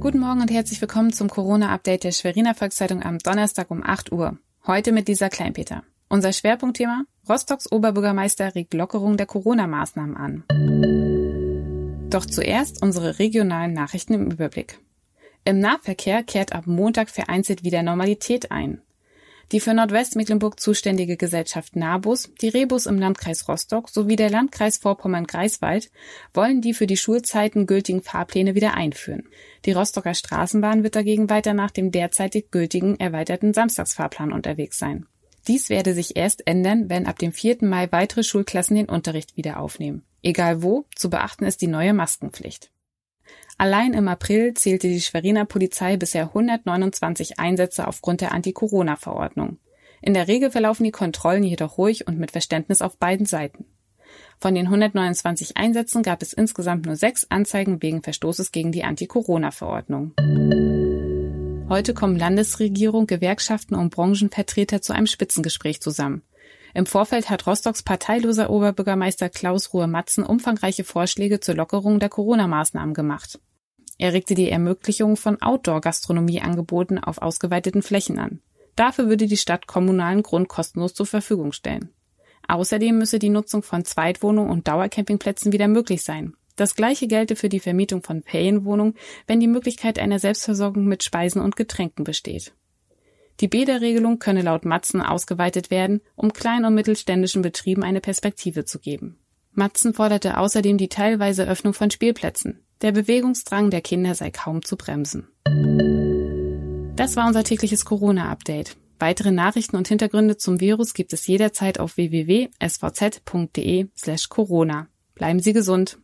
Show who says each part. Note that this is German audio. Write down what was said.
Speaker 1: Guten Morgen und herzlich willkommen zum Corona-Update der Schweriner Volkszeitung am Donnerstag um 8 Uhr. Heute mit Lisa Kleinpeter. Unser Schwerpunktthema? Rostocks Oberbürgermeister regt Lockerung der Corona-Maßnahmen an. Doch zuerst unsere regionalen Nachrichten im Überblick. Im Nahverkehr kehrt ab Montag vereinzelt wieder Normalität ein. Die für Nordwestmecklenburg zuständige Gesellschaft NABUS, die Rebus im Landkreis Rostock sowie der Landkreis Vorpommern-Greifswald wollen die für die Schulzeiten gültigen Fahrpläne wieder einführen. Die Rostocker Straßenbahn wird dagegen weiter nach dem derzeitig gültigen erweiterten Samstagsfahrplan unterwegs sein. Dies werde sich erst ändern, wenn ab dem 4. Mai weitere Schulklassen den Unterricht wieder aufnehmen. Egal wo, zu beachten ist die neue Maskenpflicht. Allein im April zählte die Schweriner Polizei bisher 129 Einsätze aufgrund der Anti-Corona-Verordnung. In der Regel verlaufen die Kontrollen jedoch ruhig und mit Verständnis auf beiden Seiten. Von den 129 Einsätzen gab es insgesamt nur sechs Anzeigen wegen Verstoßes gegen die Anti-Corona-Verordnung. Heute kommen Landesregierung, Gewerkschaften und Branchenvertreter zu einem Spitzengespräch zusammen. Im Vorfeld hat Rostocks parteiloser Oberbürgermeister Klaus Ruhe-Matzen umfangreiche Vorschläge zur Lockerung der Corona-Maßnahmen gemacht. Er regte die Ermöglichung von Outdoor-Gastronomieangeboten auf ausgeweiteten Flächen an. Dafür würde die Stadt kommunalen Grund kostenlos zur Verfügung stellen. Außerdem müsse die Nutzung von Zweitwohnungen und Dauercampingplätzen wieder möglich sein. Das gleiche gelte für die Vermietung von Ferienwohnungen, wenn die Möglichkeit einer Selbstversorgung mit Speisen und Getränken besteht. Die Bäderregelung könne laut Matzen ausgeweitet werden, um klein- und mittelständischen Betrieben eine Perspektive zu geben. Matzen forderte außerdem die teilweise Öffnung von Spielplätzen. Der Bewegungsdrang der Kinder sei kaum zu bremsen. Das war unser tägliches Corona-Update. Weitere Nachrichten und Hintergründe zum Virus gibt es jederzeit auf www.svz.de slash Corona. Bleiben Sie gesund.